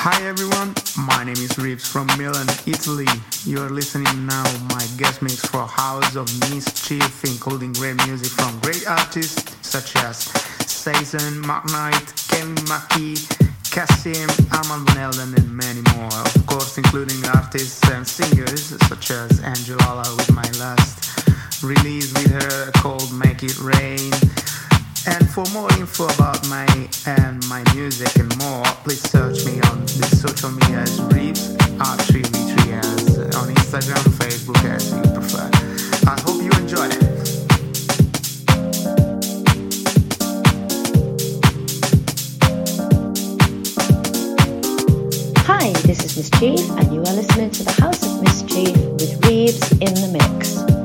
Hi everyone, my name is Reeves from Milan, Italy. You are listening now my guest mix for House of Miss Chief, including great music from great artists such as Saison, Mark Knight, Kevin McKay, Cassimm, Armand Van Helden, and many more. Of course, including artists and singers such as Angela with my last release with her called Make It Rain. And for more info about my and my music and more, please search me on the social media as Reeves R3V3S on Instagram, Facebook as you prefer. I hope you enjoy it. Hi, this is Miss Chief, and you are listening to the House of Miss Chief with Reeves in the Mix.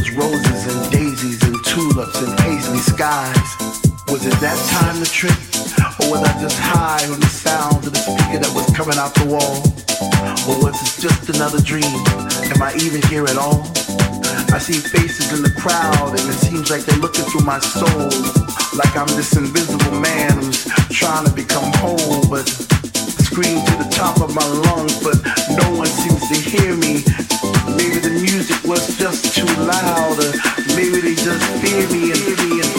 Those roses and daisies and tulips and paisley skies. Was it that time to trip? Or was I just high on the sound of the speaker that was coming out the wall? Or was it just another dream? Am I even here at all? I see faces in the crowd and it seems like they're looking through my soul. Like I'm this invisible man who's trying to become whole, but scream to the top of my lungs, but no one seems to hear me. Maybe the music was just too loud, or maybe they just fear me and fear me and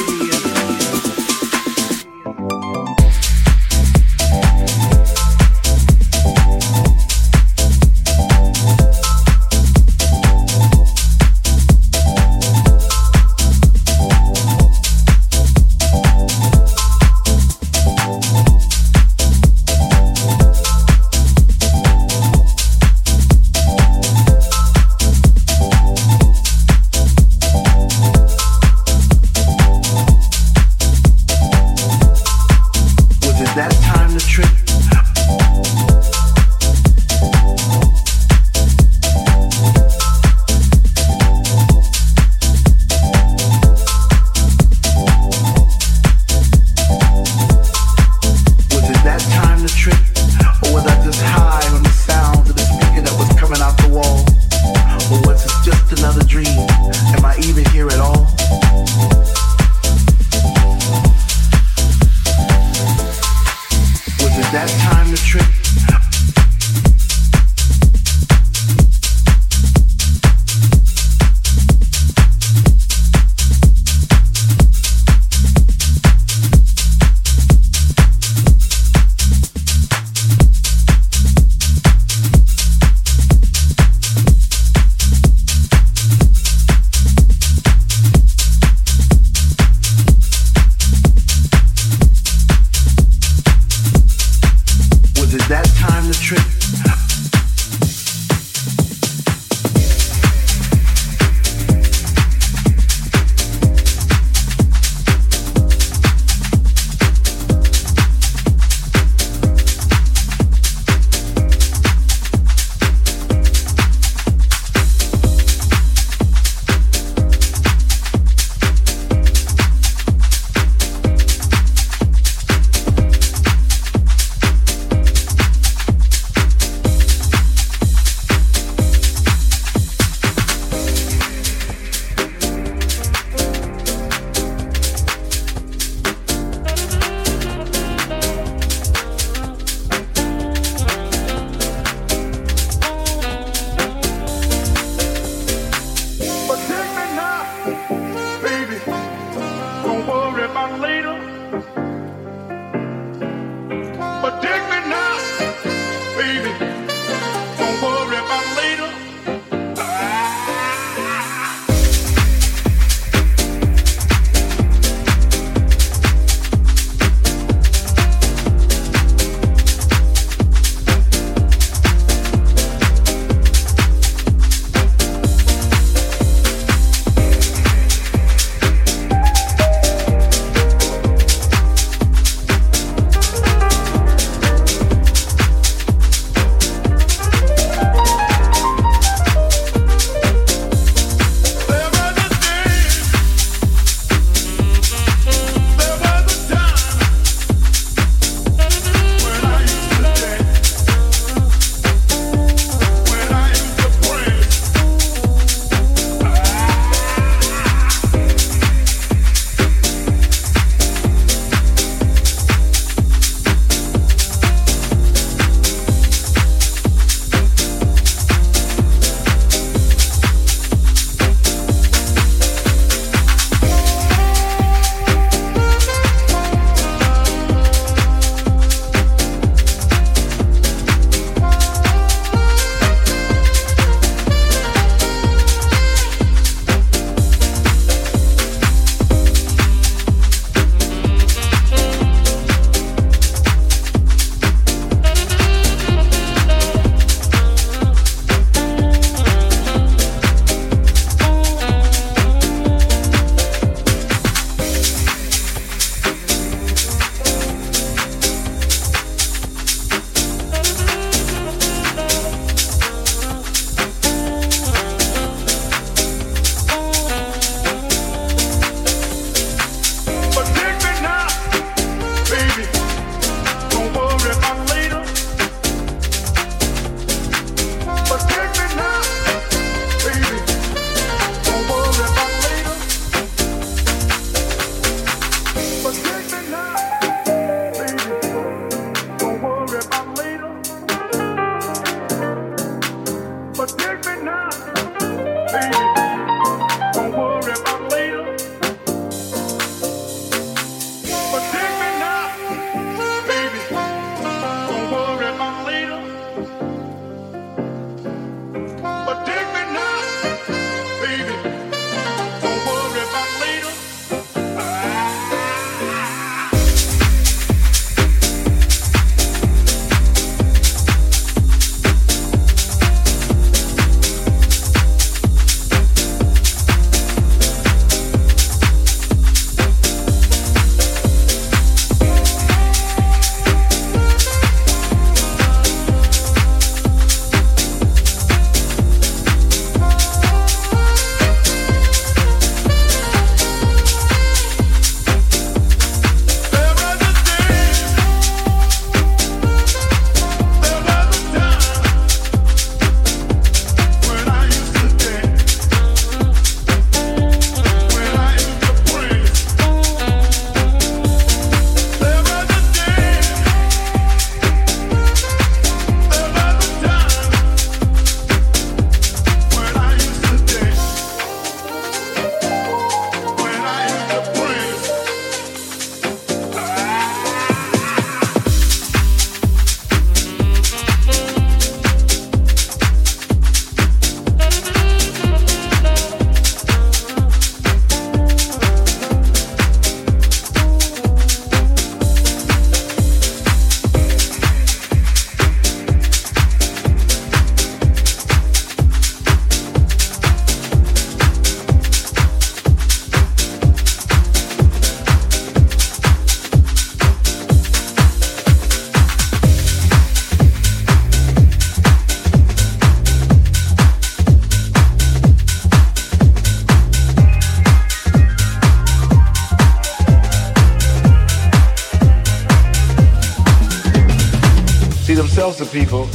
fear me. gangster people,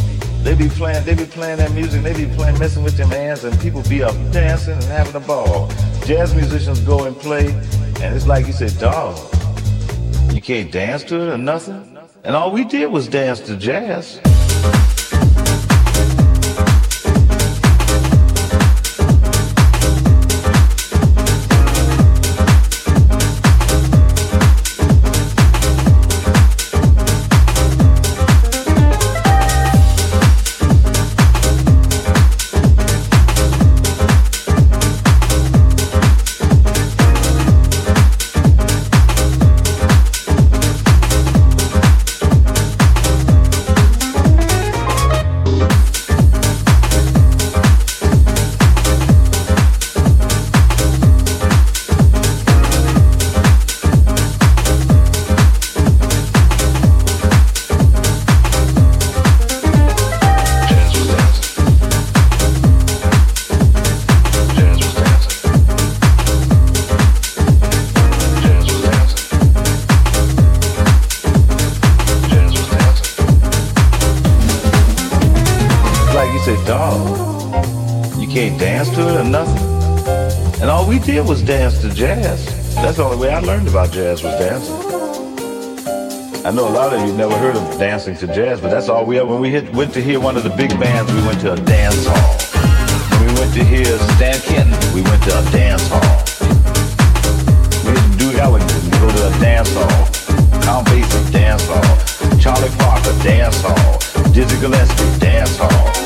they be playing, they be playing that music, they be playing, messing with them hands, and people be up dancing and having a ball. Jazz musicians go and play, and it's like you said, dog, you can't dance to it or nothing. And all we did was dance to jazz. Jazz was dancing. I know a lot of you never heard of dancing to jazz, but that's all we ever. When we hit, went to hear one of the big bands, we went to a dance hall. When we went to hear Stan Kenton, we went to a dance hall. We hit Duke Ellington, we go to a dance hall. Count Basie, dance hall. Charlie Parker, dance hall. Dizzy Gillespie, dance hall.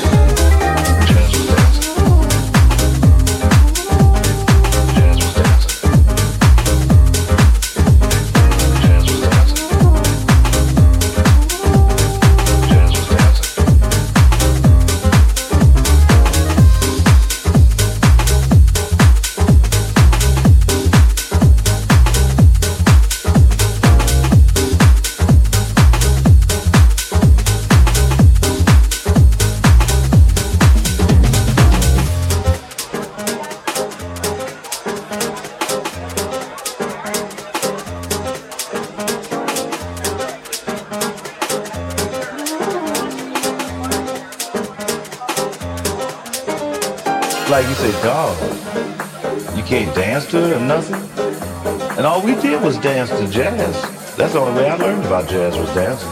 Jazz. That's the only way I learned about jazz was dancing.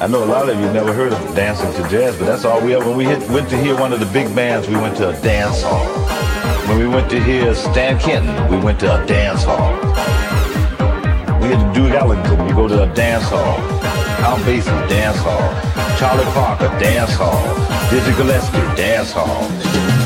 I know a lot of you never heard of dancing to jazz, but that's all we ever. When we hit, went to hear one of the big bands, we went to a dance hall. When we went to hear Stan Kenton, we went to a dance hall. We had to do Ellington, you go to a dance hall. Count Basie, dance hall. Charlie Parker, dance hall. Dizzy Gillespie, dance hall.